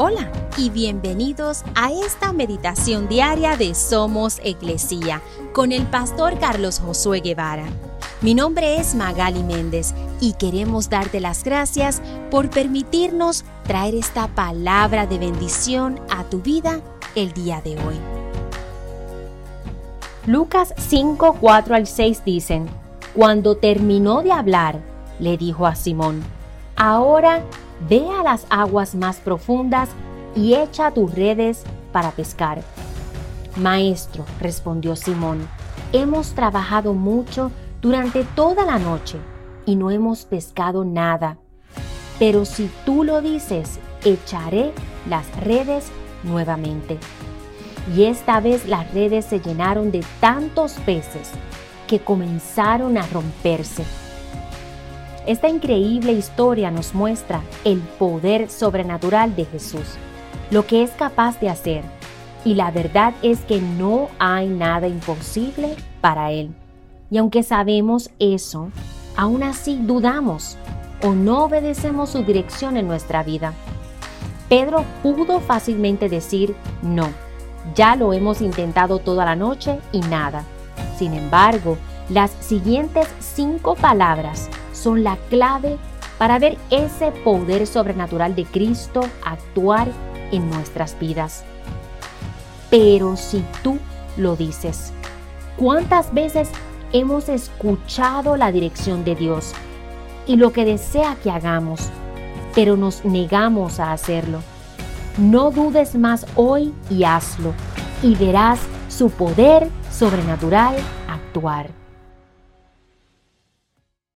Hola y bienvenidos a esta meditación diaria de Somos Iglesia con el pastor Carlos Josué Guevara. Mi nombre es Magali Méndez y queremos darte las gracias por permitirnos traer esta palabra de bendición a tu vida el día de hoy. Lucas 5, 4 al 6 dicen, Cuando terminó de hablar, le dijo a Simón, Ahora Ve a las aguas más profundas y echa tus redes para pescar. Maestro, respondió Simón, hemos trabajado mucho durante toda la noche y no hemos pescado nada. Pero si tú lo dices, echaré las redes nuevamente. Y esta vez las redes se llenaron de tantos peces que comenzaron a romperse. Esta increíble historia nos muestra el poder sobrenatural de Jesús, lo que es capaz de hacer. Y la verdad es que no hay nada imposible para Él. Y aunque sabemos eso, aún así dudamos o no obedecemos su dirección en nuestra vida. Pedro pudo fácilmente decir, no, ya lo hemos intentado toda la noche y nada. Sin embargo, las siguientes cinco palabras son la clave para ver ese poder sobrenatural de Cristo actuar en nuestras vidas. Pero si tú lo dices, ¿cuántas veces hemos escuchado la dirección de Dios y lo que desea que hagamos, pero nos negamos a hacerlo? No dudes más hoy y hazlo, y verás su poder sobrenatural actuar.